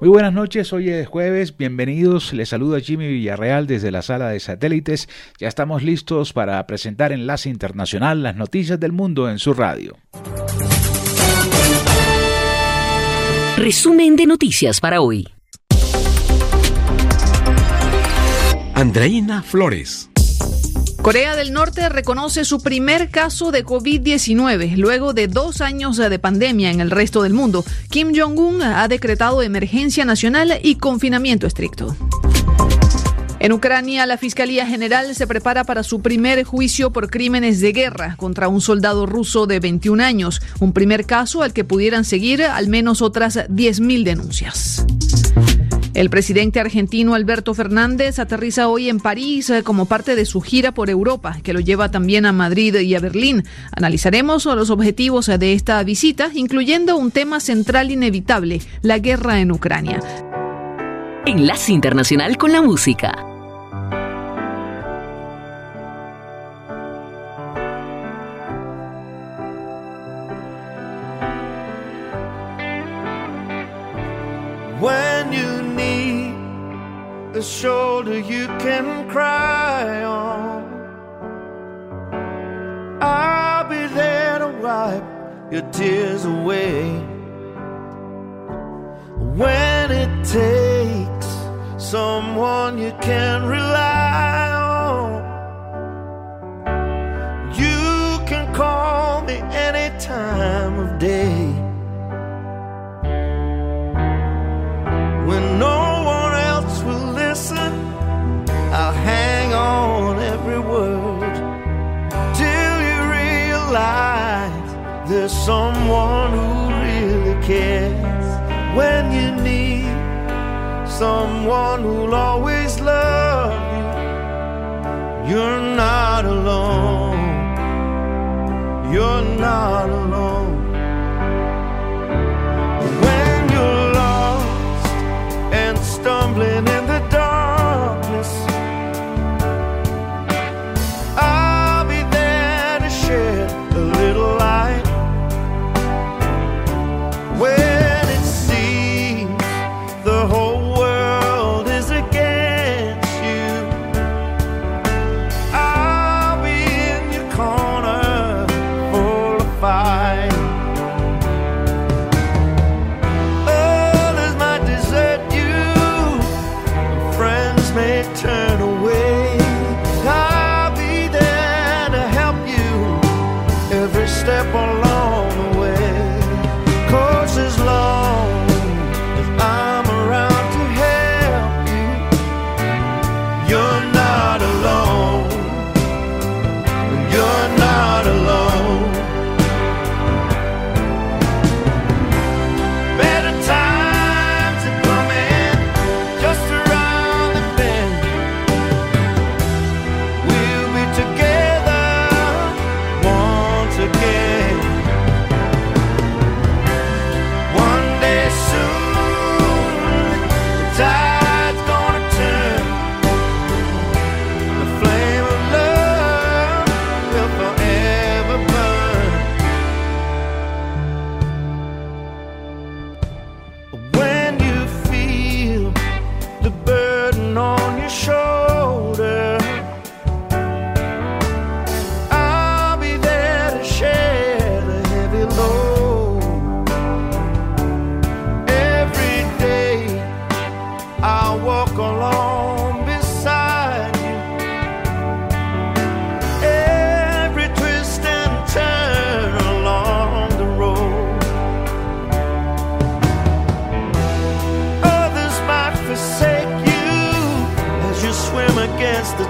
Muy buenas noches, hoy es jueves, bienvenidos, les saluda Jimmy Villarreal desde la sala de satélites. Ya estamos listos para presentar Enlace Internacional, las noticias del mundo en su radio. Resumen de noticias para hoy. Andreina Flores. Corea del Norte reconoce su primer caso de COVID-19 luego de dos años de pandemia en el resto del mundo. Kim Jong-un ha decretado emergencia nacional y confinamiento estricto. En Ucrania, la Fiscalía General se prepara para su primer juicio por crímenes de guerra contra un soldado ruso de 21 años, un primer caso al que pudieran seguir al menos otras 10.000 denuncias. El presidente argentino Alberto Fernández aterriza hoy en París eh, como parte de su gira por Europa, que lo lleva también a Madrid y a Berlín. Analizaremos los objetivos de esta visita, incluyendo un tema central inevitable, la guerra en Ucrania. Enlace Internacional con la Música. The shoulder you can cry on. I'll be there to wipe your tears away. When it takes someone you can rely on, you can call me any time of day. There's someone who really cares when you need someone who'll always love you. You're not alone. You're not alone.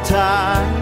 time.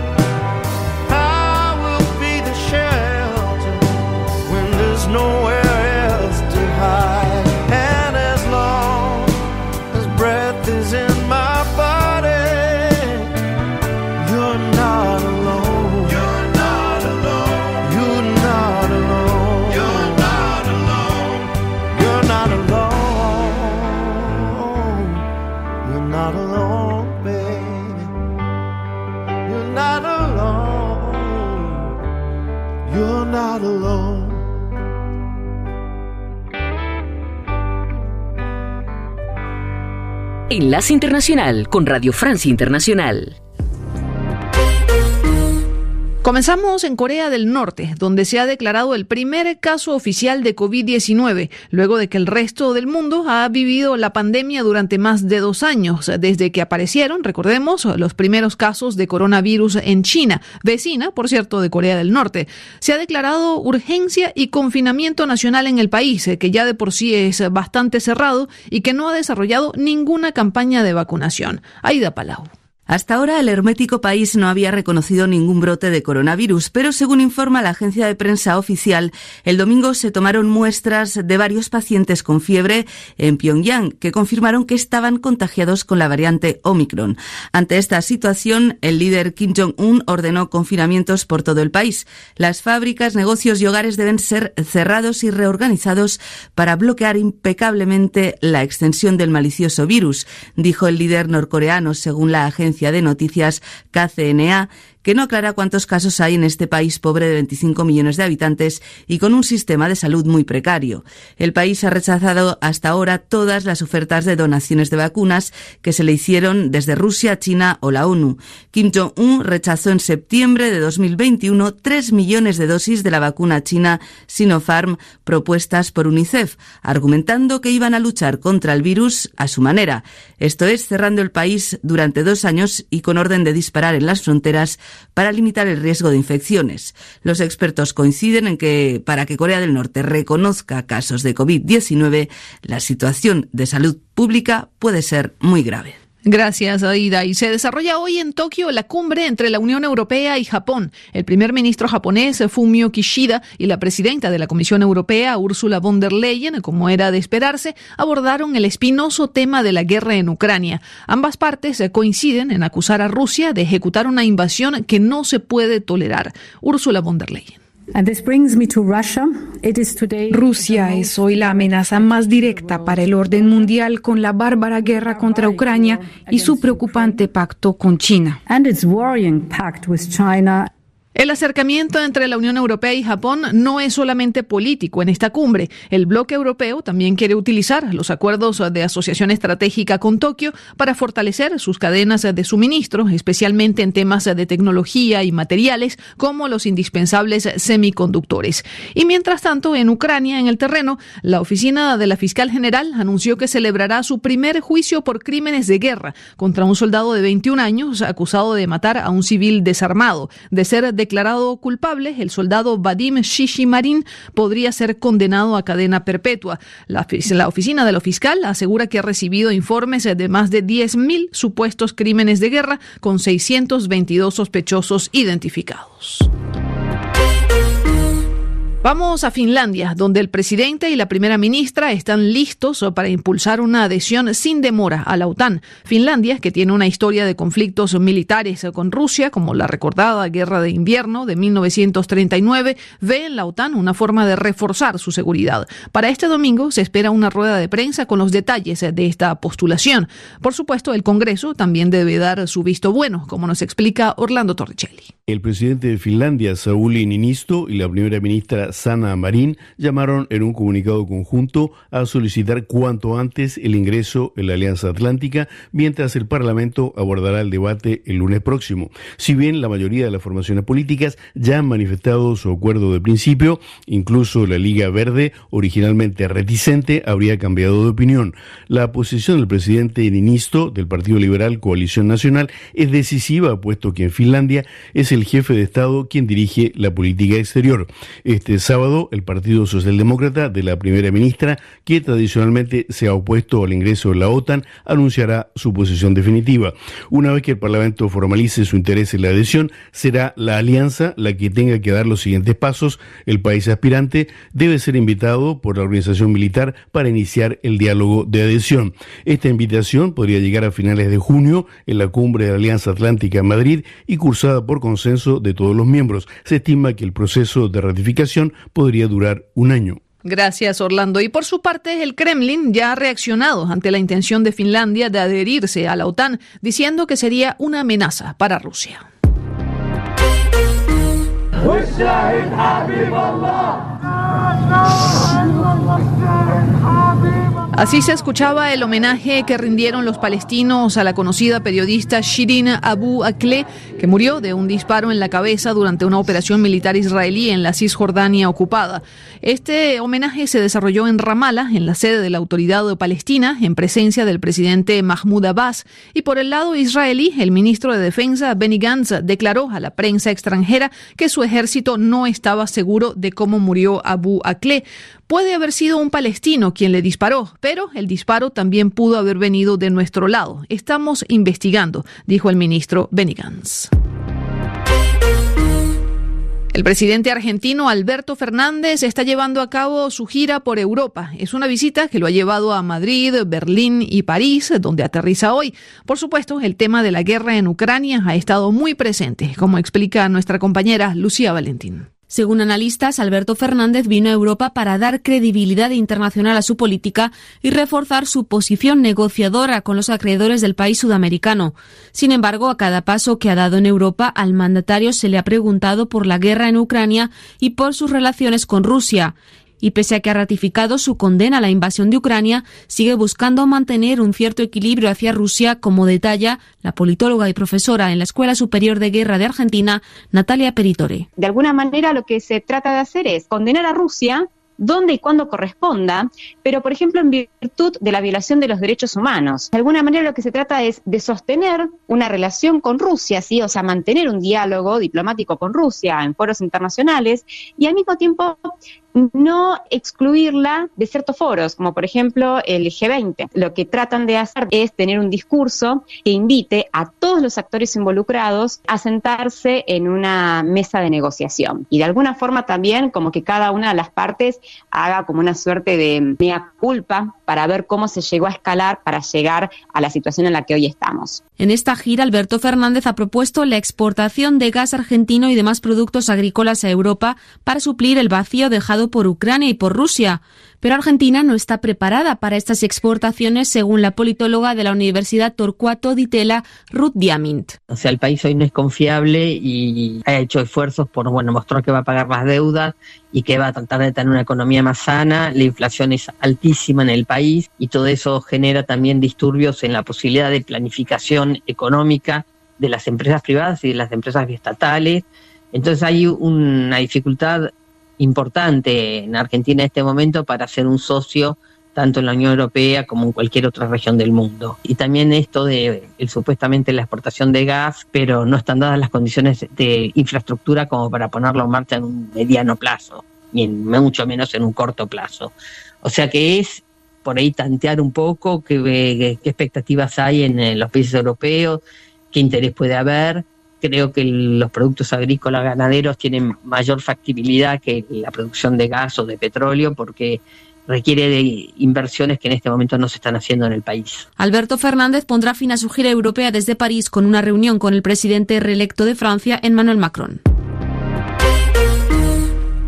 Enlace Internacional con Radio Francia Internacional. Comenzamos en Corea del Norte, donde se ha declarado el primer caso oficial de COVID-19, luego de que el resto del mundo ha vivido la pandemia durante más de dos años, desde que aparecieron, recordemos, los primeros casos de coronavirus en China, vecina, por cierto, de Corea del Norte. Se ha declarado urgencia y confinamiento nacional en el país, que ya de por sí es bastante cerrado y que no ha desarrollado ninguna campaña de vacunación. Aida Palau. Hasta ahora el hermético país no había reconocido ningún brote de coronavirus, pero según informa la agencia de prensa oficial, el domingo se tomaron muestras de varios pacientes con fiebre en Pyongyang que confirmaron que estaban contagiados con la variante Omicron. Ante esta situación, el líder Kim Jong-un ordenó confinamientos por todo el país. Las fábricas, negocios y hogares deben ser cerrados y reorganizados para bloquear impecablemente la extensión del malicioso virus, dijo el líder norcoreano según la agencia de noticias KCNA que no aclara cuántos casos hay en este país pobre de 25 millones de habitantes y con un sistema de salud muy precario. El país ha rechazado hasta ahora todas las ofertas de donaciones de vacunas que se le hicieron desde Rusia, China o la ONU. Kim Jong-un rechazó en septiembre de 2021 3 millones de dosis de la vacuna china Sinopharm propuestas por UNICEF, argumentando que iban a luchar contra el virus a su manera. Esto es, cerrando el país durante dos años y con orden de disparar en las fronteras para limitar el riesgo de infecciones. Los expertos coinciden en que para que Corea del Norte reconozca casos de COVID-19, la situación de salud pública puede ser muy grave. Gracias, Aida. Y se desarrolla hoy en Tokio la cumbre entre la Unión Europea y Japón. El primer ministro japonés, Fumio Kishida, y la presidenta de la Comisión Europea, Ursula von der Leyen, como era de esperarse, abordaron el espinoso tema de la guerra en Ucrania. Ambas partes coinciden en acusar a Rusia de ejecutar una invasión que no se puede tolerar. Ursula von der Leyen. Rusia es hoy la amenaza más directa para el orden mundial con la bárbara guerra contra Ucrania y su preocupante pacto con China. El acercamiento entre la Unión Europea y Japón no es solamente político en esta cumbre. El bloque europeo también quiere utilizar los acuerdos de asociación estratégica con Tokio para fortalecer sus cadenas de suministro, especialmente en temas de tecnología y materiales como los indispensables semiconductores. Y mientras tanto, en Ucrania, en el terreno, la oficina de la fiscal general anunció que celebrará su primer juicio por crímenes de guerra contra un soldado de 21 años acusado de matar a un civil desarmado, de ser de declarado culpable, el soldado Vadim Shishimarin podría ser condenado a cadena perpetua. La, la, oficina de lo fiscal asegura que ha recibido informes de más de 10.000 supuestos crímenes de guerra con 622 sospechosos identificados. Vamos a Finlandia, donde el presidente y la primera ministra están listos para impulsar una adhesión sin demora a la OTAN. Finlandia, que tiene una historia de conflictos militares con Rusia, como la recordada Guerra de Invierno de 1939, ve en la OTAN una forma de reforzar su seguridad. Para este domingo se espera una rueda de prensa con los detalles de esta postulación. Por supuesto, el Congreso también debe dar su visto bueno, como nos explica Orlando Torricelli. El presidente de Finlandia, Sauli Ninisto, y la primera ministra Sana Marín llamaron en un comunicado conjunto a solicitar cuanto antes el ingreso en la Alianza Atlántica, mientras el Parlamento abordará el debate el lunes próximo. Si bien la mayoría de las formaciones políticas ya han manifestado su acuerdo de principio, incluso la Liga Verde, originalmente reticente, habría cambiado de opinión. La posición del presidente Ninisto del Partido Liberal Coalición Nacional es decisiva, puesto que en Finlandia es el jefe de Estado quien dirige la política exterior. Este sábado, el Partido Socialdemócrata de la primera ministra, que tradicionalmente se ha opuesto al ingreso de la OTAN, anunciará su posición definitiva. Una vez que el Parlamento formalice su interés en la adhesión, será la alianza la que tenga que dar los siguientes pasos. El país aspirante debe ser invitado por la organización militar para iniciar el diálogo de adhesión. Esta invitación podría llegar a finales de junio en la cumbre de la Alianza Atlántica en Madrid y cursada por consenso de todos los miembros. Se estima que el proceso de ratificación podría durar un año. Gracias, Orlando. Y por su parte, el Kremlin ya ha reaccionado ante la intención de Finlandia de adherirse a la OTAN, diciendo que sería una amenaza para Rusia. Así se escuchaba el homenaje que rindieron los palestinos a la conocida periodista Shirin Abu Akleh, que murió de un disparo en la cabeza durante una operación militar israelí en la Cisjordania ocupada. Este homenaje se desarrolló en Ramallah, en la sede de la autoridad palestina, en presencia del presidente Mahmoud Abbas. Y por el lado israelí, el ministro de Defensa Benny Gantz declaró a la prensa extranjera que su ejército no estaba seguro de cómo murió Abu Akleh. Puede haber sido un palestino quien le disparó, pero el disparo también pudo haber venido de nuestro lado. Estamos investigando, dijo el ministro Benny. El presidente argentino Alberto Fernández está llevando a cabo su gira por Europa. Es una visita que lo ha llevado a Madrid, Berlín y París, donde aterriza hoy. Por supuesto, el tema de la guerra en Ucrania ha estado muy presente, como explica nuestra compañera Lucía Valentín. Según analistas, Alberto Fernández vino a Europa para dar credibilidad internacional a su política y reforzar su posición negociadora con los acreedores del país sudamericano. Sin embargo, a cada paso que ha dado en Europa, al mandatario se le ha preguntado por la guerra en Ucrania y por sus relaciones con Rusia y pese a que ha ratificado su condena a la invasión de Ucrania, sigue buscando mantener un cierto equilibrio hacia Rusia, como detalla la politóloga y profesora en la Escuela Superior de Guerra de Argentina, Natalia Peritore. De alguna manera lo que se trata de hacer es condenar a Rusia donde y cuando corresponda, pero por ejemplo en virtud de la violación de los derechos humanos. De alguna manera lo que se trata es de sostener una relación con Rusia, ¿sí? o sea, mantener un diálogo diplomático con Rusia en foros internacionales y al mismo tiempo no excluirla de ciertos foros, como por ejemplo el G20. Lo que tratan de hacer es tener un discurso que invite a todos los actores involucrados a sentarse en una mesa de negociación. Y de alguna forma también como que cada una de las partes haga como una suerte de mea culpa para ver cómo se llegó a escalar para llegar a la situación en la que hoy estamos. En esta gira, Alberto Fernández ha propuesto la exportación de gas argentino y demás productos agrícolas a Europa para suplir el vacío dejado por Ucrania y por Rusia. Pero Argentina no está preparada para estas exportaciones, según la politóloga de la Universidad Torcuato Di Tella, Ruth Diamint. O sea, el país hoy no es confiable y ha hecho esfuerzos por bueno mostrar que va a pagar las deudas y que va a tratar de tener una economía más sana. La inflación es altísima en el país y todo eso genera también disturbios en la posibilidad de planificación económica de las empresas privadas y de las empresas estatales. Entonces hay una dificultad importante en Argentina en este momento para ser un socio tanto en la Unión Europea como en cualquier otra región del mundo. Y también esto de el, supuestamente la exportación de gas, pero no están dadas las condiciones de infraestructura como para ponerlo en marcha en un mediano plazo, y en, mucho menos en un corto plazo. O sea que es por ahí tantear un poco qué, qué expectativas hay en los países europeos, qué interés puede haber creo que los productos agrícolas ganaderos tienen mayor factibilidad que la producción de gas o de petróleo porque requiere de inversiones que en este momento no se están haciendo en el país. Alberto Fernández pondrá fin a su gira europea desde París con una reunión con el presidente reelecto de Francia, Emmanuel Macron.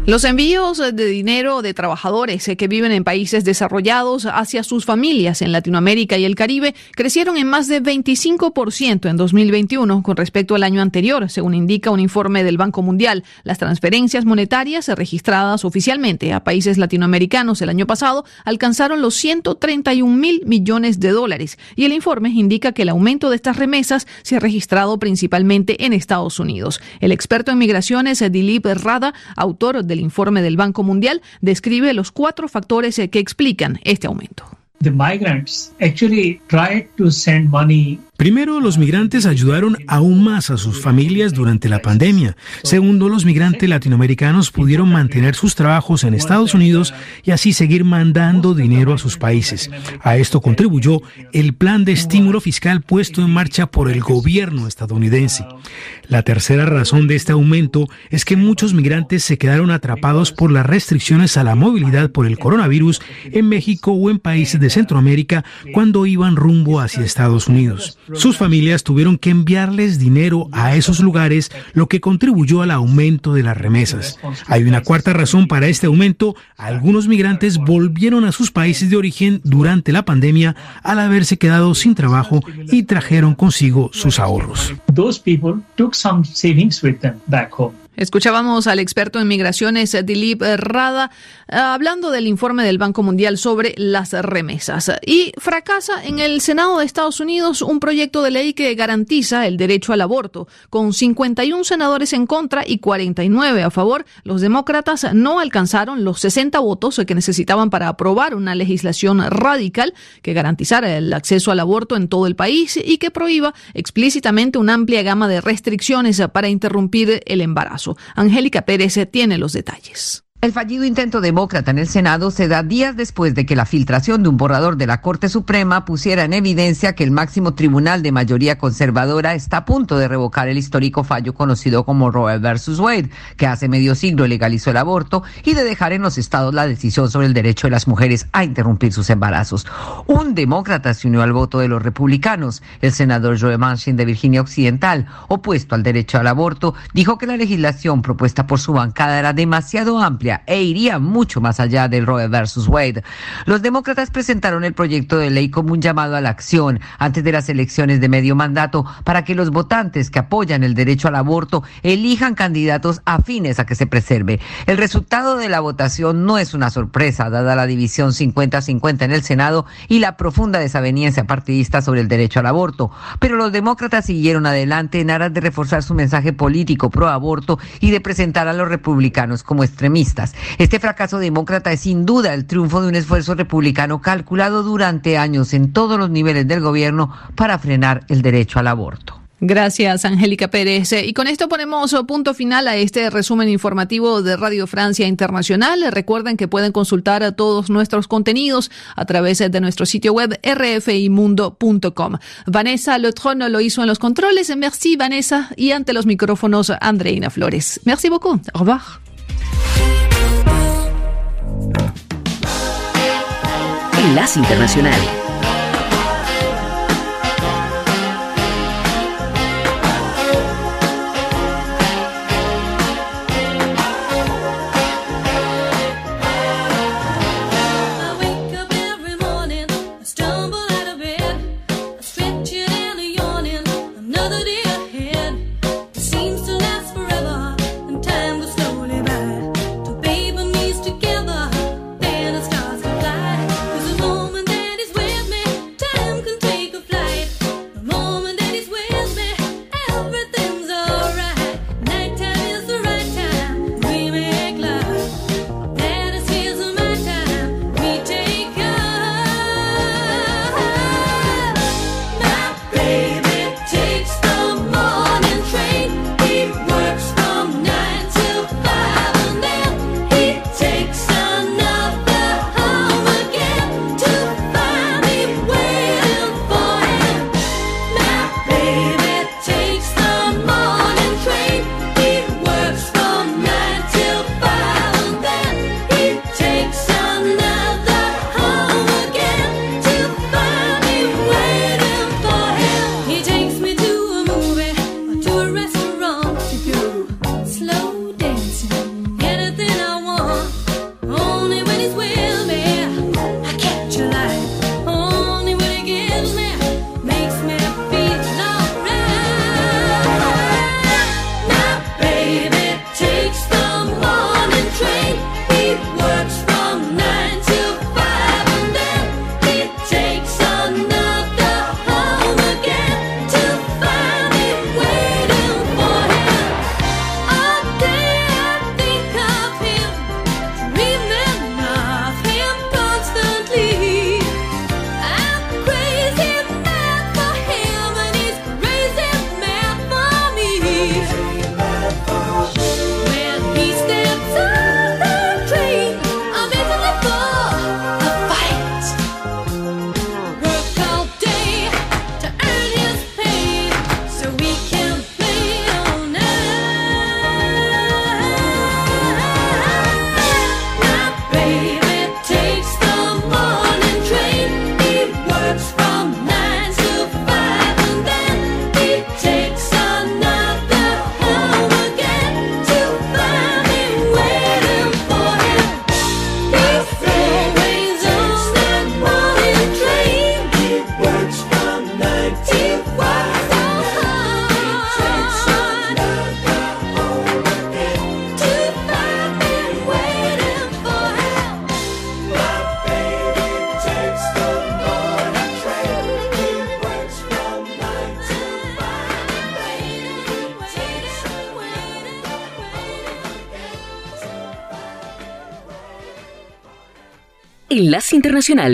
Los envíos de dinero de trabajadores que viven en países desarrollados hacia sus familias en Latinoamérica y el Caribe crecieron en más de 25% en 2021 con respecto al año anterior, según indica un informe del Banco Mundial. Las transferencias monetarias registradas oficialmente a países latinoamericanos el año pasado alcanzaron los 131 mil millones de dólares y el informe indica que el aumento de estas remesas se ha registrado principalmente en Estados Unidos. El experto en migraciones Dilip Rada, autor del informe del Banco Mundial describe los cuatro factores que explican este aumento. The migrants actually tried to send money Primero, los migrantes ayudaron aún más a sus familias durante la pandemia. Segundo, los migrantes latinoamericanos pudieron mantener sus trabajos en Estados Unidos y así seguir mandando dinero a sus países. A esto contribuyó el plan de estímulo fiscal puesto en marcha por el gobierno estadounidense. La tercera razón de este aumento es que muchos migrantes se quedaron atrapados por las restricciones a la movilidad por el coronavirus en México o en países de Centroamérica cuando iban rumbo hacia Estados Unidos. Sus familias tuvieron que enviarles dinero a esos lugares, lo que contribuyó al aumento de las remesas. Hay una cuarta razón para este aumento. Algunos migrantes volvieron a sus países de origen durante la pandemia al haberse quedado sin trabajo y trajeron consigo sus ahorros. Escuchábamos al experto en migraciones Dilip Rada hablando del informe del Banco Mundial sobre las remesas. Y fracasa en el Senado de Estados Unidos un proyecto de ley que garantiza el derecho al aborto. Con 51 senadores en contra y 49 a favor, los demócratas no alcanzaron los 60 votos que necesitaban para aprobar una legislación radical que garantizara el acceso al aborto en todo el país y que prohíba explícitamente una amplia gama de restricciones para interrumpir el embarazo. Angélica Pérez tiene los detalles. El fallido intento demócrata en el Senado se da días después de que la filtración de un borrador de la Corte Suprema pusiera en evidencia que el máximo tribunal de mayoría conservadora está a punto de revocar el histórico fallo conocido como Roe versus Wade, que hace medio siglo legalizó el aborto y de dejar en los estados la decisión sobre el derecho de las mujeres a interrumpir sus embarazos. Un demócrata se unió al voto de los republicanos. El senador Joe Manchin de Virginia Occidental, opuesto al derecho al aborto, dijo que la legislación propuesta por su bancada era demasiado amplia e iría mucho más allá del Roe versus Wade. Los demócratas presentaron el proyecto de ley como un llamado a la acción antes de las elecciones de medio mandato para que los votantes que apoyan el derecho al aborto elijan candidatos afines a que se preserve. El resultado de la votación no es una sorpresa, dada la división 50-50 en el Senado y la profunda desaveniencia partidista sobre el derecho al aborto. Pero los demócratas siguieron adelante en aras de reforzar su mensaje político pro aborto y de presentar a los republicanos como extremistas. Este fracaso demócrata es sin duda el triunfo de un esfuerzo republicano calculado durante años en todos los niveles del gobierno para frenar el derecho al aborto. Gracias, Angélica Pérez. Y con esto ponemos punto final a este resumen informativo de Radio Francia Internacional. Recuerden que pueden consultar todos nuestros contenidos a través de nuestro sitio web rfimundo.com. Vanessa Lotron lo hizo en los controles. Merci, Vanessa. Y ante los micrófonos, Andreina Flores. Merci beaucoup. Au revoir. Enlace Internacional.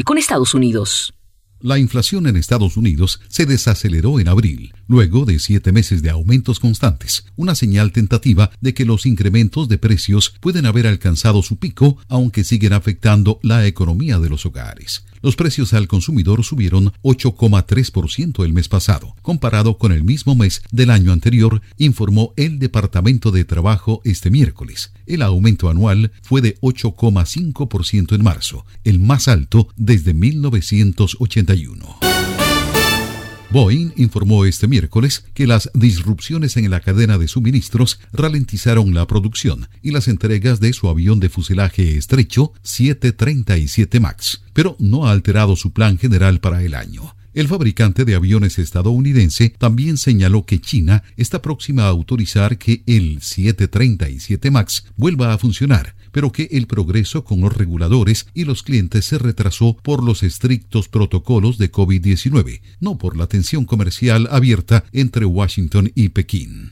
Con Estados Unidos. La inflación en Estados Unidos se desaceleró en abril, luego de siete meses de aumentos constantes, una señal tentativa de que los incrementos de precios pueden haber alcanzado su pico, aunque siguen afectando la economía de los hogares. Los precios al consumidor subieron 8,3% el mes pasado, comparado con el mismo mes del año anterior, informó el Departamento de Trabajo este miércoles. El aumento anual fue de 8,5% en marzo, el más alto desde 1981. Boeing informó este miércoles que las disrupciones en la cadena de suministros ralentizaron la producción y las entregas de su avión de fuselaje estrecho 737 MAX, pero no ha alterado su plan general para el año. El fabricante de aviones estadounidense también señaló que China está próxima a autorizar que el 737 MAX vuelva a funcionar, pero que el progreso con los reguladores y los clientes se retrasó por los estrictos protocolos de COVID-19, no por la tensión comercial abierta entre Washington y Pekín.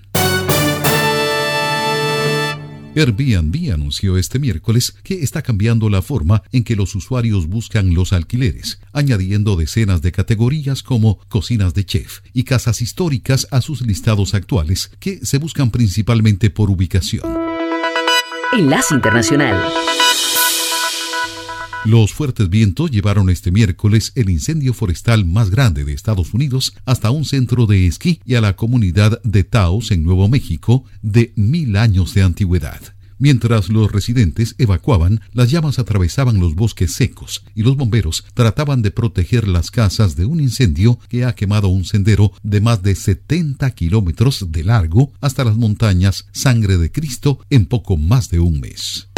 Airbnb anunció este miércoles que está cambiando la forma en que los usuarios buscan los alquileres, añadiendo decenas de categorías como cocinas de chef y casas históricas a sus listados actuales, que se buscan principalmente por ubicación. Enlace Internacional. Los fuertes vientos llevaron este miércoles el incendio forestal más grande de Estados Unidos hasta un centro de esquí y a la comunidad de Taos en Nuevo México de mil años de antigüedad. Mientras los residentes evacuaban, las llamas atravesaban los bosques secos y los bomberos trataban de proteger las casas de un incendio que ha quemado un sendero de más de 70 kilómetros de largo hasta las montañas Sangre de Cristo en poco más de un mes.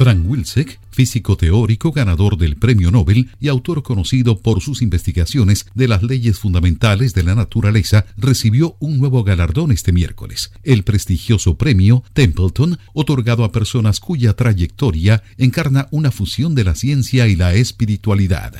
Frank Wilczek, físico teórico ganador del Premio Nobel y autor conocido por sus investigaciones de las leyes fundamentales de la naturaleza, recibió un nuevo galardón este miércoles, el prestigioso premio Templeton, otorgado a personas cuya trayectoria encarna una fusión de la ciencia y la espiritualidad.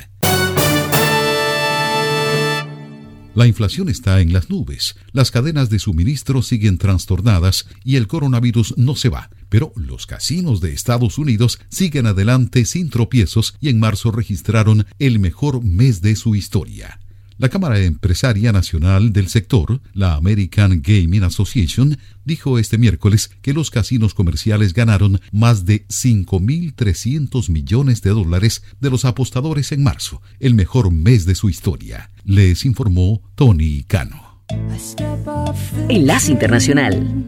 La inflación está en las nubes, las cadenas de suministro siguen trastornadas y el coronavirus no se va. Pero los casinos de Estados Unidos siguen adelante sin tropiezos y en marzo registraron el mejor mes de su historia. La Cámara Empresaria Nacional del sector, la American Gaming Association, dijo este miércoles que los casinos comerciales ganaron más de 5.300 millones de dólares de los apostadores en marzo, el mejor mes de su historia. Les informó Tony Cano. Enlace Internacional.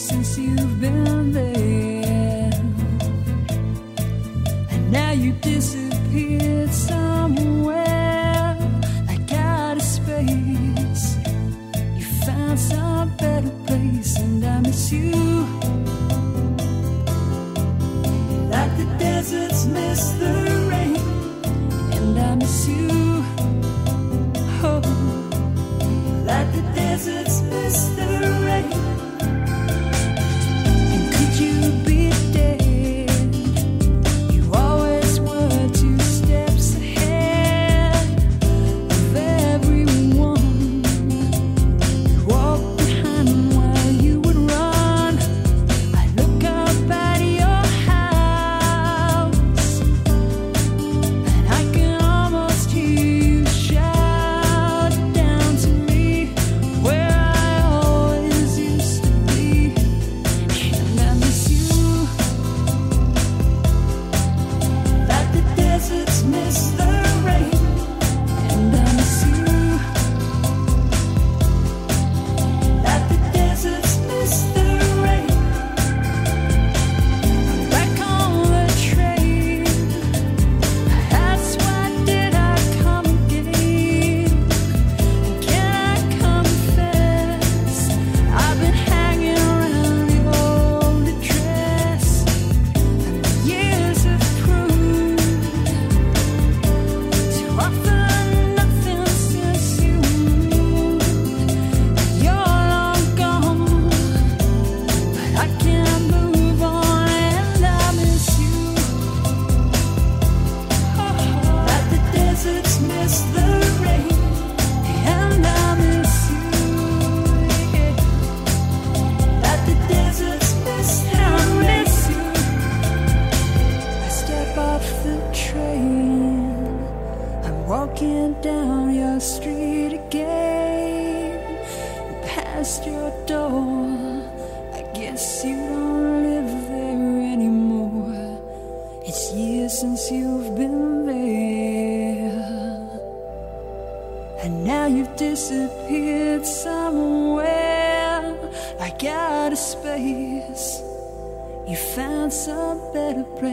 Since you've been there. And now you disappeared somewhere, like out of space. You found some better place, and I miss you. Like the deserts miss the rain, and I miss you. Oh, like the deserts miss the rain.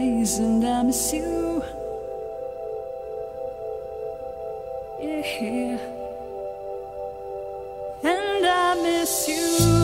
And I miss you. Yeah. And I miss. You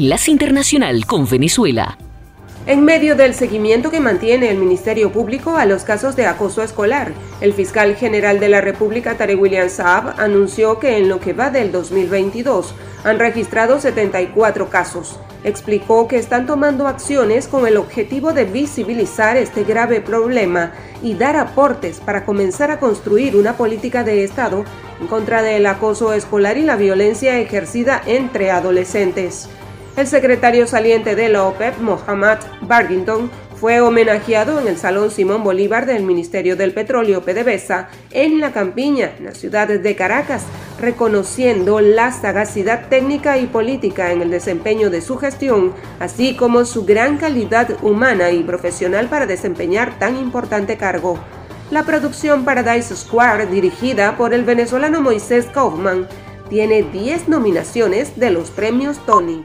Enlace Internacional con Venezuela. En medio del seguimiento que mantiene el Ministerio Público a los casos de acoso escolar, el fiscal general de la República, Tarek William Saab, anunció que en lo que va del 2022 han registrado 74 casos. Explicó que están tomando acciones con el objetivo de visibilizar este grave problema y dar aportes para comenzar a construir una política de Estado en contra del acoso escolar y la violencia ejercida entre adolescentes. El secretario saliente de la OPEP, Mohammad Bargington, fue homenajeado en el Salón Simón Bolívar del Ministerio del Petróleo PDVSA en La Campiña, la ciudad de Caracas, reconociendo la sagacidad técnica y política en el desempeño de su gestión, así como su gran calidad humana y profesional para desempeñar tan importante cargo. La producción Paradise Square, dirigida por el venezolano Moisés Kaufman, tiene 10 nominaciones de los premios Tony.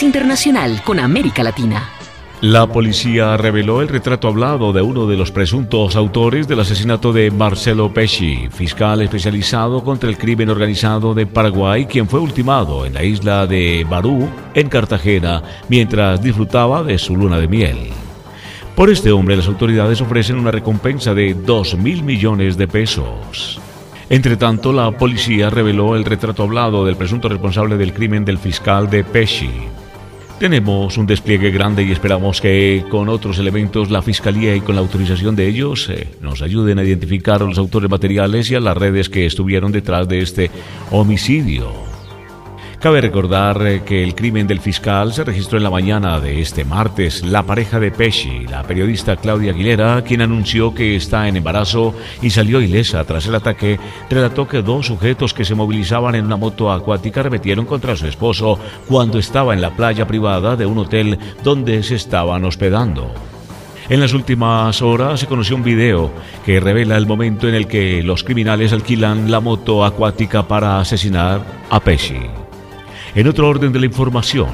Internacional con América Latina. La policía reveló el retrato hablado de uno de los presuntos autores del asesinato de Marcelo Pesci, fiscal especializado contra el crimen organizado de Paraguay, quien fue ultimado en la isla de Barú, en Cartagena, mientras disfrutaba de su luna de miel. Por este hombre, las autoridades ofrecen una recompensa de 2 mil millones de pesos. Entre tanto, la policía reveló el retrato hablado del presunto responsable del crimen del fiscal de Pesci. Tenemos un despliegue grande y esperamos que con otros elementos la Fiscalía y con la autorización de ellos eh, nos ayuden a identificar a los autores materiales y a las redes que estuvieron detrás de este homicidio. Cabe recordar eh, que el crimen del fiscal se registró en la mañana de este martes. La pareja de Pesci, la periodista Claudia Aguilera, quien anunció que está en embarazo y salió ilesa tras el ataque, relató que dos sujetos que se movilizaban en una moto acuática arremetieron contra su esposo cuando estaba en la playa privada de un hotel donde se estaban hospedando. En las últimas horas se conoció un video que revela el momento en el que los criminales alquilan la moto acuática para asesinar a Pesci. En otro orden de la información,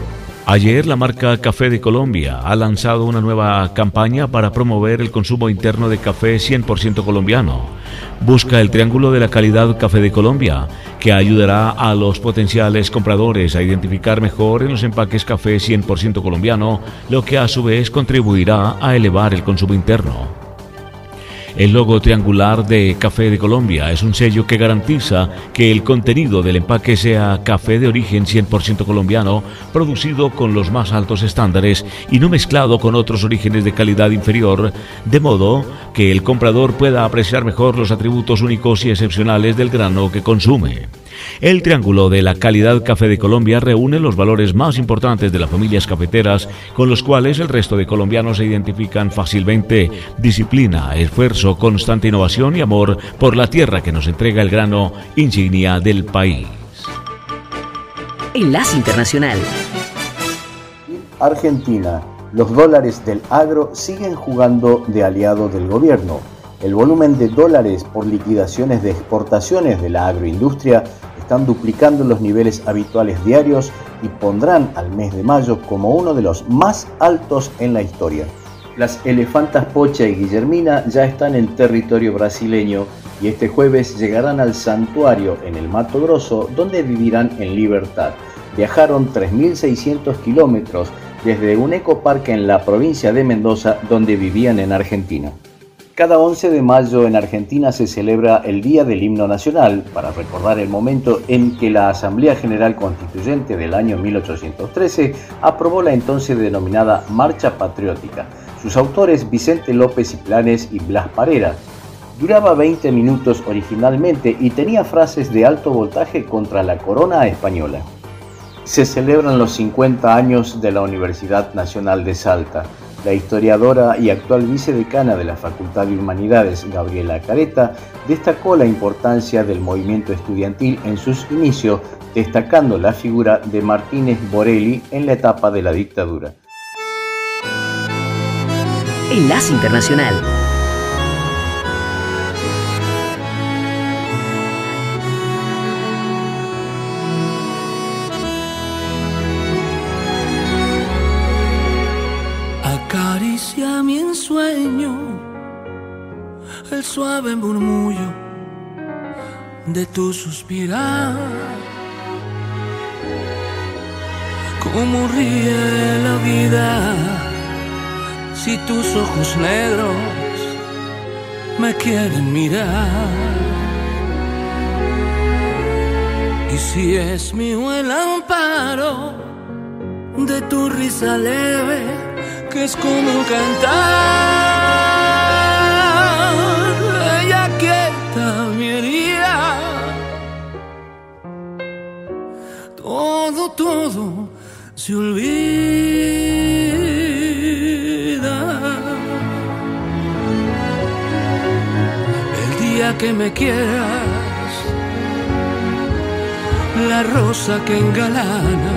ayer la marca Café de Colombia ha lanzado una nueva campaña para promover el consumo interno de café 100% colombiano. Busca el triángulo de la calidad Café de Colombia, que ayudará a los potenciales compradores a identificar mejor en los empaques café 100% colombiano, lo que a su vez contribuirá a elevar el consumo interno. El logo triangular de Café de Colombia es un sello que garantiza que el contenido del empaque sea café de origen 100% colombiano, producido con los más altos estándares y no mezclado con otros orígenes de calidad inferior, de modo que el comprador pueda apreciar mejor los atributos únicos y excepcionales del grano que consume. El triángulo de la calidad café de Colombia reúne los valores más importantes de las familias cafeteras con los cuales el resto de colombianos se identifican fácilmente. Disciplina, esfuerzo, constante innovación y amor por la tierra que nos entrega el grano insignia del país. Enlace Internacional. Argentina. Los dólares del agro siguen jugando de aliado del gobierno. El volumen de dólares por liquidaciones de exportaciones de la agroindustria están duplicando los niveles habituales diarios y pondrán al mes de mayo como uno de los más altos en la historia. Las elefantas Pocha y Guillermina ya están en territorio brasileño y este jueves llegarán al santuario en el Mato Grosso donde vivirán en libertad. Viajaron 3.600 kilómetros desde un ecoparque en la provincia de Mendoza donde vivían en Argentina. Cada 11 de mayo en Argentina se celebra el Día del Himno Nacional para recordar el momento en que la Asamblea General Constituyente del año 1813 aprobó la entonces denominada Marcha Patriótica. Sus autores Vicente López y Planes y Blas Parera. Duraba 20 minutos originalmente y tenía frases de alto voltaje contra la corona española. Se celebran los 50 años de la Universidad Nacional de Salta. La historiadora y actual vicedecana de la Facultad de Humanidades, Gabriela Careta, destacó la importancia del movimiento estudiantil en sus inicios, destacando la figura de Martínez Borelli en la etapa de la dictadura. Enlace Internacional. El suave murmullo de tu suspirar. Cómo ríe la vida si tus ojos negros me quieren mirar. Y si es mío el amparo de tu risa leve, que es como cantar, Todo, se olvida. El día que me quieras, la rosa que engalana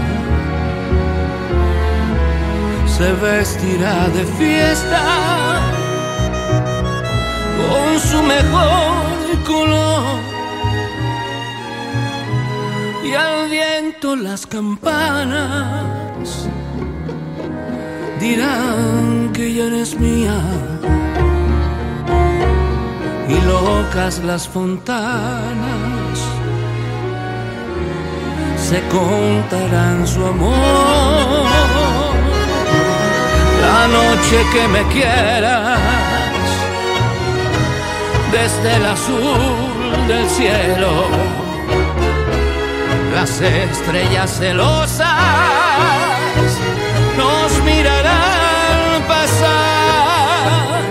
se vestirá de fiesta con su mejor color y al viento las campanas dirán que ya eres mía y locas las fontanas se contarán su amor. La noche que me quieras desde el azul del cielo las estrellas celosas nos mirarán pasar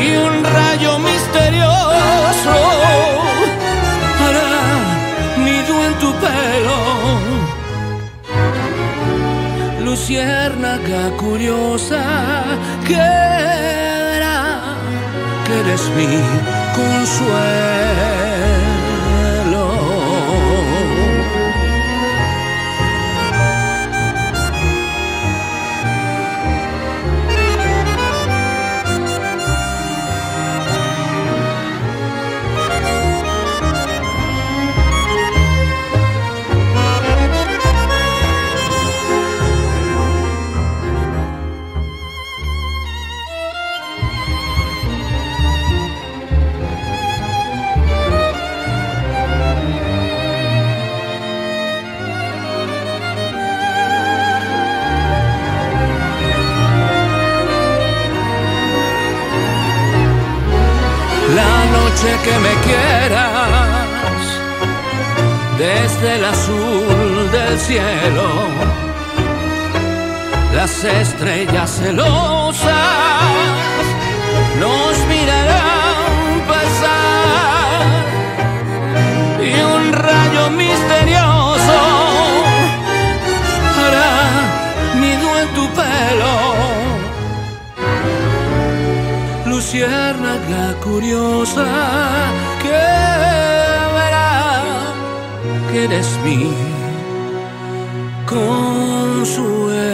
y un rayo misterioso hará nido en tu pelo. Luciérnaga curiosa que verá que eres mi consuelo. Cielo. Las estrellas celosas nos mirarán pasar y un rayo misterioso hará nido en tu pelo. Luciérnaga curiosa que verá que eres mi consuelo.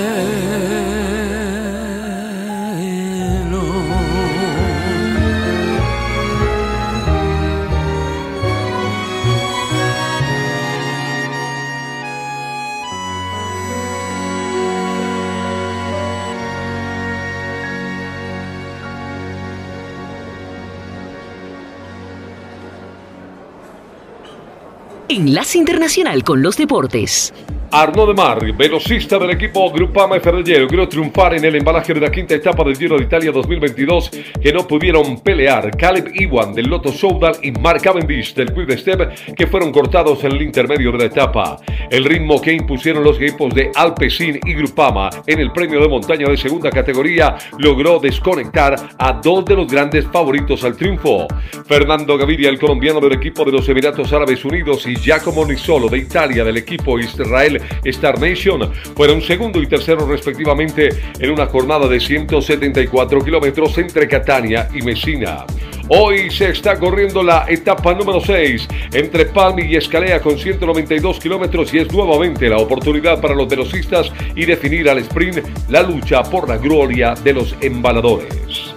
Enlace Internacional con los Deportes. Arnaud de Mar, velocista del equipo Grupama Ferroviario, logró triunfar en el embalaje de la quinta etapa del Giro de Italia 2022 que no pudieron pelear Caleb Iwan del Lotto Soudal y Mark Cavendish del Quick Step que fueron cortados en el intermedio de la etapa. El ritmo que impusieron los equipos de Alpecin y Grupama en el premio de montaña de segunda categoría logró desconectar a dos de los grandes favoritos al triunfo. Fernando Gaviria, el colombiano del equipo de los Emiratos Árabes Unidos y Giacomo Nisolo de Italia del equipo Israel Star Nation fueron segundo y tercero respectivamente en una jornada de 174 kilómetros entre Catania y Messina. Hoy se está corriendo la etapa número 6 entre Palmi y Escalea con 192 kilómetros y es nuevamente la oportunidad para los velocistas y definir al sprint la lucha por la gloria de los embaladores.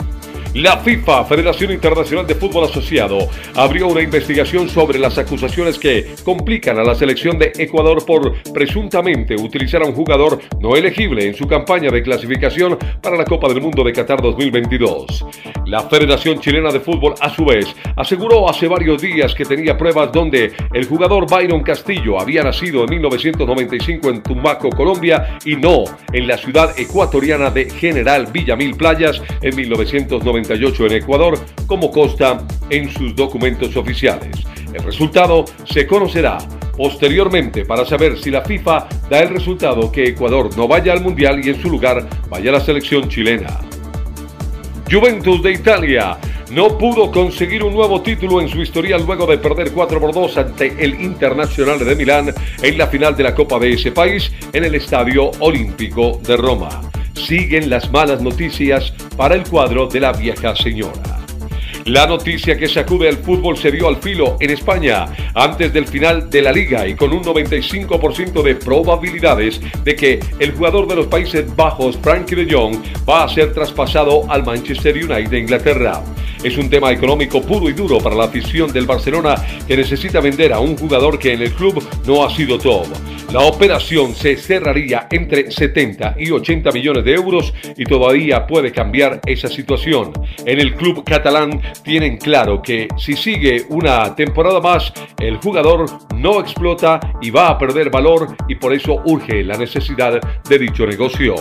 La FIFA, Federación Internacional de Fútbol Asociado, abrió una investigación sobre las acusaciones que complican a la selección de Ecuador por presuntamente utilizar a un jugador no elegible en su campaña de clasificación para la Copa del Mundo de Qatar 2022. La Federación Chilena de Fútbol, a su vez, aseguró hace varios días que tenía pruebas donde el jugador Byron Castillo había nacido en 1995 en Tumaco, Colombia, y no en la ciudad ecuatoriana de General Villamil Playas en 1998 en Ecuador, como consta en sus documentos oficiales. El resultado se conocerá posteriormente para saber si la FIFA da el resultado que Ecuador no vaya al Mundial y en su lugar vaya la selección chilena. Juventus de Italia no pudo conseguir un nuevo título en su historial luego de perder 4 por 2 ante el Internacional de Milán en la final de la Copa de ese país en el Estadio Olímpico de Roma. Siguen las malas noticias para el cuadro de la vieja señora. La noticia que sacude al fútbol se dio al filo en España antes del final de la liga y con un 95% de probabilidades de que el jugador de los Países Bajos, Frankie de Jong, va a ser traspasado al Manchester United de Inglaterra. Es un tema económico puro y duro para la afición del Barcelona que necesita vender a un jugador que en el club no ha sido top. La operación se cerraría entre 70 y 80 millones de euros y todavía puede cambiar esa situación. En el club catalán tienen claro que si sigue una temporada más, el jugador no explota y va a perder valor y por eso urge la necesidad de dicho negocio.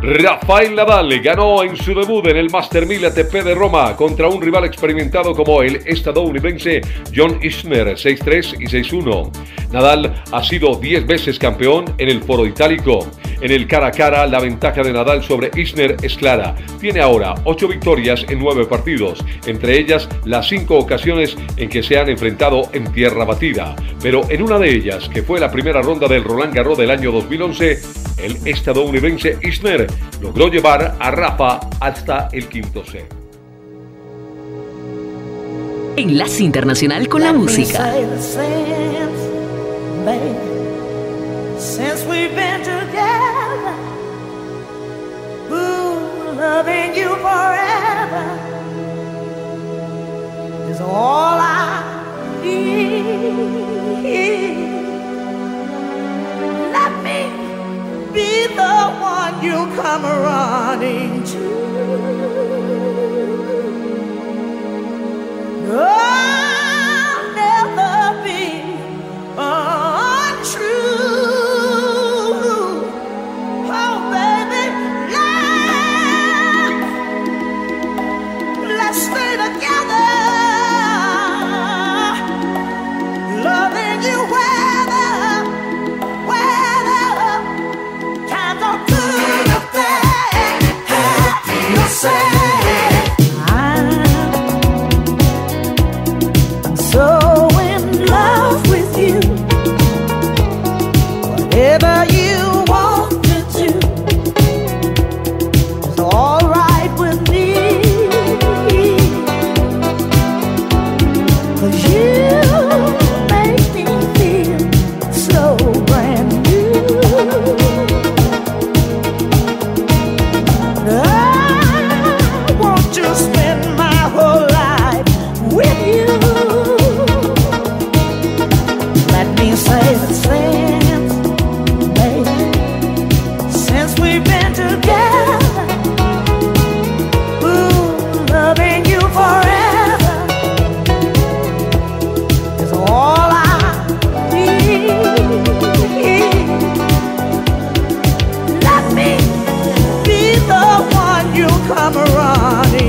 Rafael Nadal ganó en su debut en el Master 1000 ATP de Roma contra un rival experimentado como el estadounidense John Isner 6-3 y 6-1. Nadal ha sido 10 veces campeón en el foro itálico. En el cara a cara, la ventaja de Nadal sobre Isner es clara. Tiene ahora 8 victorias en 9 partidos, entre ellas las 5 ocasiones en que se han enfrentado en tierra batida. Pero en una de ellas, que fue la primera ronda del Roland Garros del año 2011, el estadounidense Isner logró llevar a Rafa hasta el quinto set. Enlace Internacional con la música. Since we've been together, ooh, loving you forever is all I need. Let me be the one you come running to. Oh! Running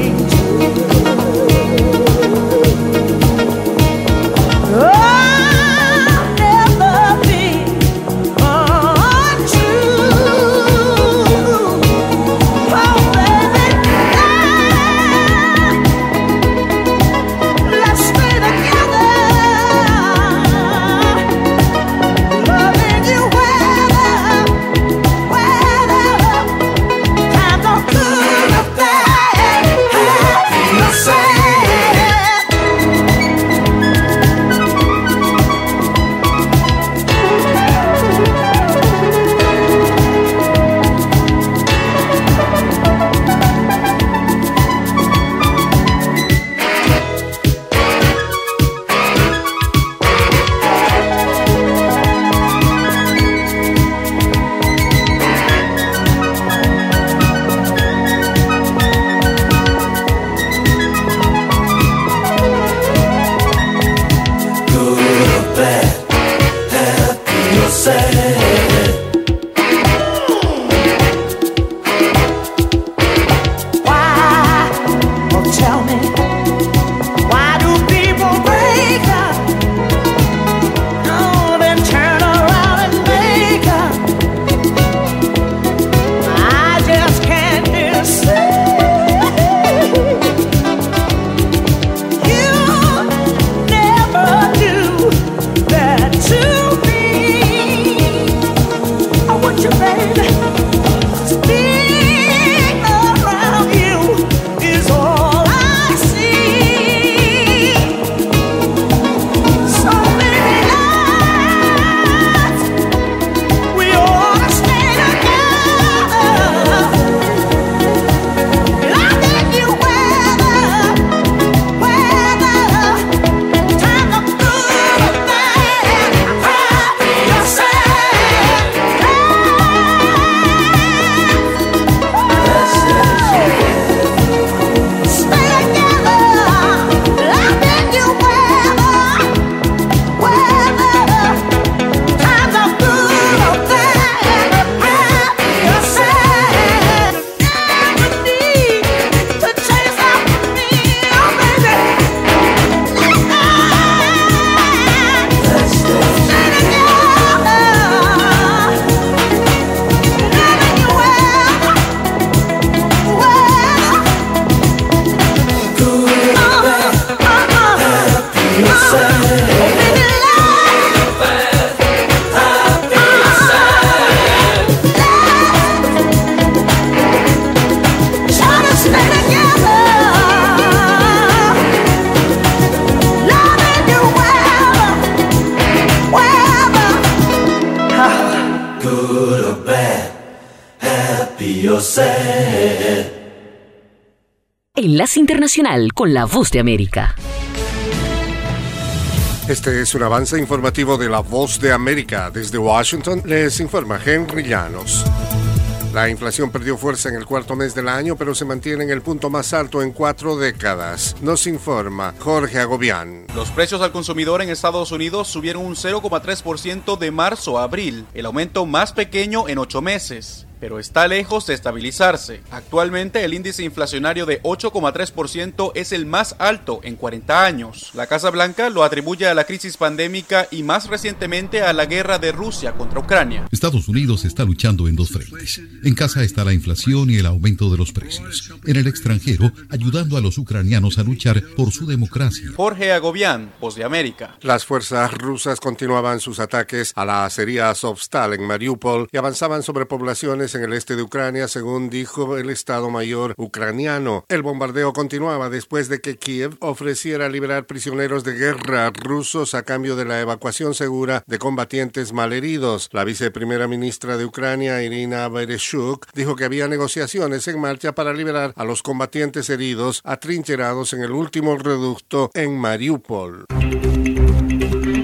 Internacional con la Voz de América. Este es un avance informativo de la Voz de América. Desde Washington les informa Henry Llanos. La inflación perdió fuerza en el cuarto mes del año, pero se mantiene en el punto más alto en cuatro décadas. Nos informa Jorge Agobián. Los precios al consumidor en Estados Unidos subieron un 0,3% de marzo a abril, el aumento más pequeño en ocho meses pero está lejos de estabilizarse. Actualmente el índice inflacionario de 8,3% es el más alto en 40 años. La Casa Blanca lo atribuye a la crisis pandémica y más recientemente a la guerra de Rusia contra Ucrania. Estados Unidos está luchando en dos frentes. En casa está la inflación y el aumento de los precios. En el extranjero, ayudando a los ucranianos a luchar por su democracia. Jorge Agobián, Voz de América. Las fuerzas rusas continuaban sus ataques a la acería Azovstal en Mariupol y avanzaban sobre poblaciones en el este de Ucrania, según dijo el Estado Mayor ucraniano. El bombardeo continuaba después de que Kiev ofreciera liberar prisioneros de guerra rusos a cambio de la evacuación segura de combatientes malheridos. La viceprimera ministra de Ucrania, Irina Bereshuk, dijo que había negociaciones en marcha para liberar a los combatientes heridos atrincherados en el último reducto en Mariupol.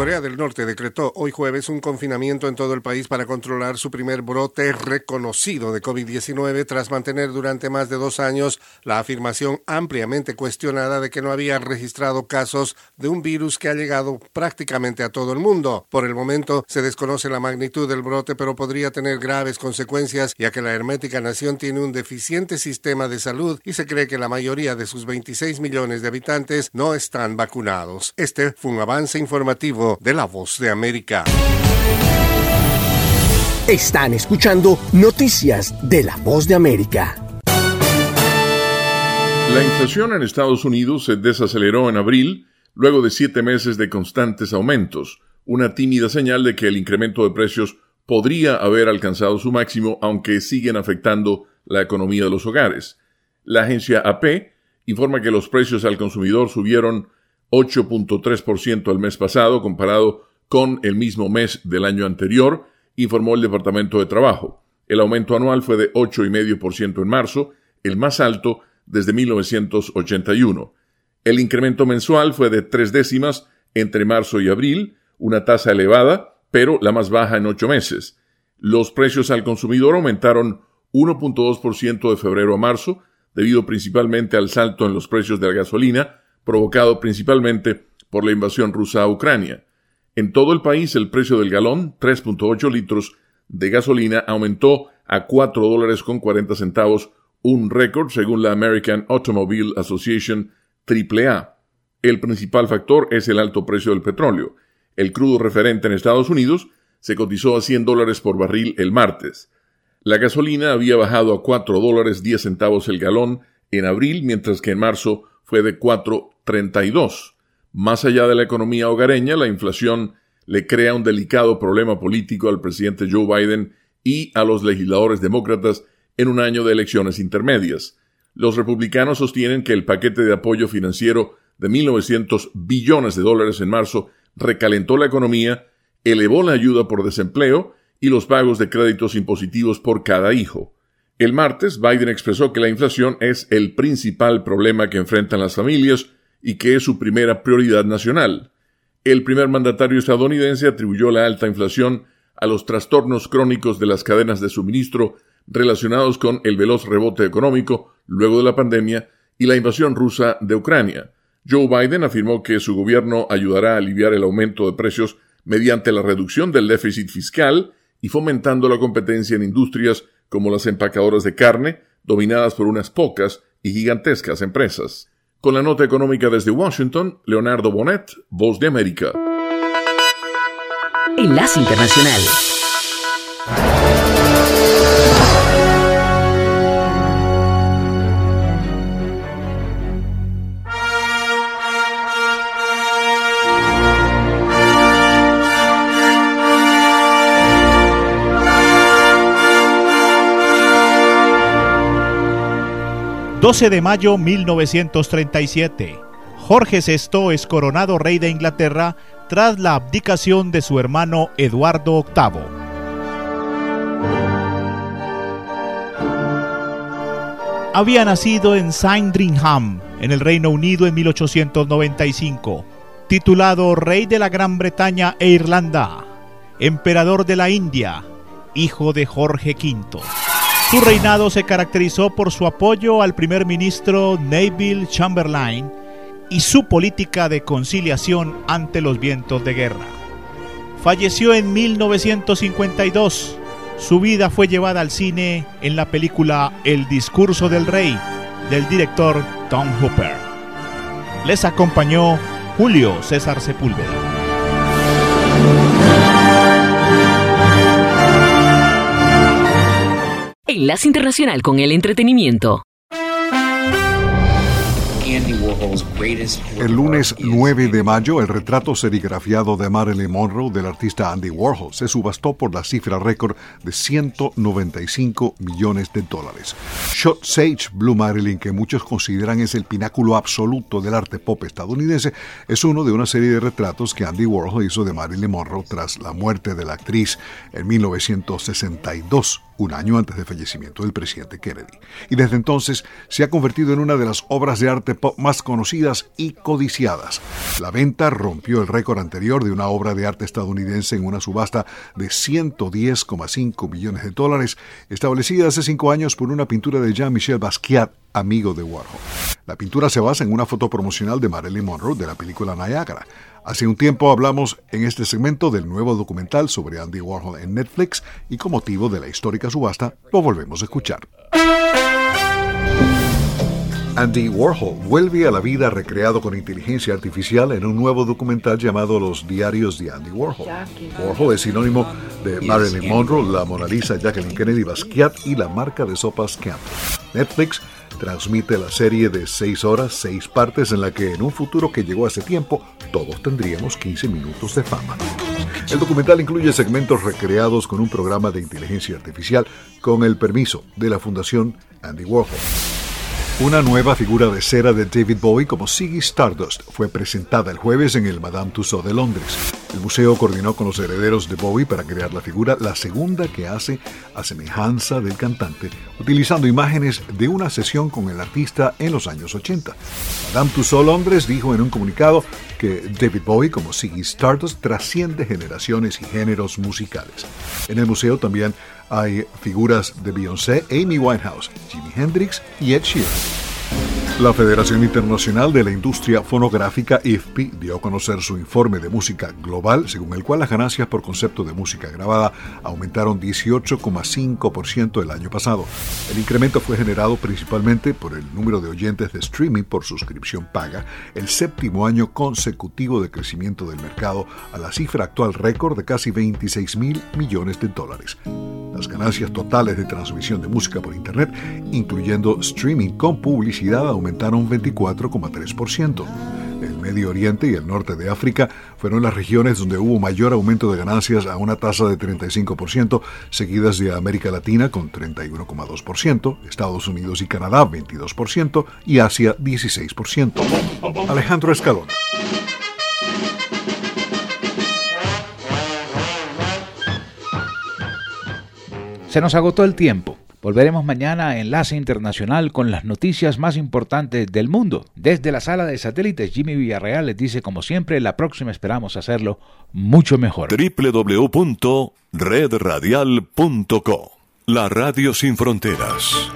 Corea del Norte decretó hoy jueves un confinamiento en todo el país para controlar su primer brote reconocido de COVID-19 tras mantener durante más de dos años la afirmación ampliamente cuestionada de que no había registrado casos de un virus que ha llegado prácticamente a todo el mundo. Por el momento se desconoce la magnitud del brote, pero podría tener graves consecuencias ya que la hermética nación tiene un deficiente sistema de salud y se cree que la mayoría de sus 26 millones de habitantes no están vacunados. Este fue un avance informativo de La Voz de América. Están escuchando Noticias de La Voz de América. La inflación en Estados Unidos se desaceleró en abril luego de siete meses de constantes aumentos, una tímida señal de que el incremento de precios podría haber alcanzado su máximo, aunque siguen afectando la economía de los hogares. La agencia AP informa que los precios al consumidor subieron 8.3% el mes pasado comparado con el mismo mes del año anterior, informó el Departamento de Trabajo. El aumento anual fue de 8,5% en marzo, el más alto desde 1981. El incremento mensual fue de tres décimas entre marzo y abril, una tasa elevada, pero la más baja en ocho meses. Los precios al consumidor aumentaron 1.2% de febrero a marzo, debido principalmente al salto en los precios de la gasolina, provocado principalmente por la invasión rusa a Ucrania. En todo el país el precio del galón, 3.8 litros de gasolina, aumentó a 4 dólares con 40 centavos, un récord según la American Automobile Association AAA. El principal factor es el alto precio del petróleo. El crudo referente en Estados Unidos se cotizó a 100 dólares por barril el martes. La gasolina había bajado a 4 dólares 10 centavos el galón en abril, mientras que en marzo fue de 4,32. Más allá de la economía hogareña, la inflación le crea un delicado problema político al presidente Joe Biden y a los legisladores demócratas en un año de elecciones intermedias. Los republicanos sostienen que el paquete de apoyo financiero de 1.900 billones de dólares en marzo recalentó la economía, elevó la ayuda por desempleo y los pagos de créditos impositivos por cada hijo. El martes, Biden expresó que la inflación es el principal problema que enfrentan las familias y que es su primera prioridad nacional. El primer mandatario estadounidense atribuyó la alta inflación a los trastornos crónicos de las cadenas de suministro relacionados con el veloz rebote económico luego de la pandemia y la invasión rusa de Ucrania. Joe Biden afirmó que su gobierno ayudará a aliviar el aumento de precios mediante la reducción del déficit fiscal y fomentando la competencia en industrias como las empacadoras de carne, dominadas por unas pocas y gigantescas empresas. Con la nota económica desde Washington, Leonardo Bonet, Voz de América. Enlace Internacional. 12 de mayo 1937. Jorge VI es coronado rey de Inglaterra tras la abdicación de su hermano Eduardo VIII. Había nacido en Sandringham, en el Reino Unido en 1895, titulado Rey de la Gran Bretaña e Irlanda, Emperador de la India, hijo de Jorge V. Su reinado se caracterizó por su apoyo al primer ministro Neville Chamberlain y su política de conciliación ante los vientos de guerra. Falleció en 1952. Su vida fue llevada al cine en la película El discurso del rey del director Tom Hooper. Les acompañó Julio César Sepúlveda. Enlace Internacional con el Entretenimiento. El lunes 9 de mayo, el retrato serigrafiado de Marilyn Monroe del artista Andy Warhol se subastó por la cifra récord de 195 millones de dólares. Shot Sage Blue Marilyn, que muchos consideran es el pináculo absoluto del arte pop estadounidense, es uno de una serie de retratos que Andy Warhol hizo de Marilyn Monroe tras la muerte de la actriz en 1962 un año antes del fallecimiento del presidente Kennedy. Y desde entonces se ha convertido en una de las obras de arte pop más conocidas y codiciadas. La venta rompió el récord anterior de una obra de arte estadounidense en una subasta de 110,5 millones de dólares, establecida hace cinco años por una pintura de Jean-Michel Basquiat, amigo de Warhol. La pintura se basa en una foto promocional de Marilyn Monroe de la película Niagara. Hace un tiempo hablamos en este segmento del nuevo documental sobre Andy Warhol en Netflix y con motivo de la histórica subasta lo volvemos a escuchar. Andy Warhol vuelve a la vida recreado con inteligencia artificial en un nuevo documental llamado Los Diarios de Andy Warhol. Warhol es sinónimo de Marilyn Monroe, la Mona Lisa, Jacqueline Kennedy, Basquiat y la marca de sopas Campbell. Netflix transmite la serie de 6 horas, 6 partes en la que en un futuro que llegó hace tiempo todos tendríamos 15 minutos de fama. El documental incluye segmentos recreados con un programa de inteligencia artificial con el permiso de la Fundación Andy Warhol. Una nueva figura de cera de David Bowie como Ziggy Stardust fue presentada el jueves en el Madame Tussauds de Londres. El museo coordinó con los herederos de Bowie para crear la figura, la segunda que hace a semejanza del cantante, utilizando imágenes de una sesión con el artista en los años 80. Madame Tussauds Londres dijo en un comunicado que David Bowie como Ziggy Stardust trasciende generaciones y géneros musicales. En el museo también hay figuras de Beyoncé, Amy Winehouse, Jimi Hendrix y Ed Sheeran. La Federación Internacional de la Industria Fonográfica, IFPI, dio a conocer su informe de música global, según el cual las ganancias por concepto de música grabada aumentaron 18,5% el año pasado. El incremento fue generado principalmente por el número de oyentes de streaming por suscripción paga, el séptimo año consecutivo de crecimiento del mercado a la cifra actual récord de casi 26 mil millones de dólares. Las ganancias totales de transmisión de música por Internet, incluyendo streaming con publicidad, aumentaron 24,3%. El Medio Oriente y el norte de África fueron las regiones donde hubo mayor aumento de ganancias a una tasa de 35%, seguidas de América Latina con 31,2%, Estados Unidos y Canadá 22% y Asia 16%. Alejandro Escalón. Se nos agotó el tiempo. Volveremos mañana a Enlace Internacional con las noticias más importantes del mundo. Desde la sala de satélites, Jimmy Villarreal les dice, como siempre, la próxima esperamos hacerlo mucho mejor. www.redradial.co La Radio Sin Fronteras.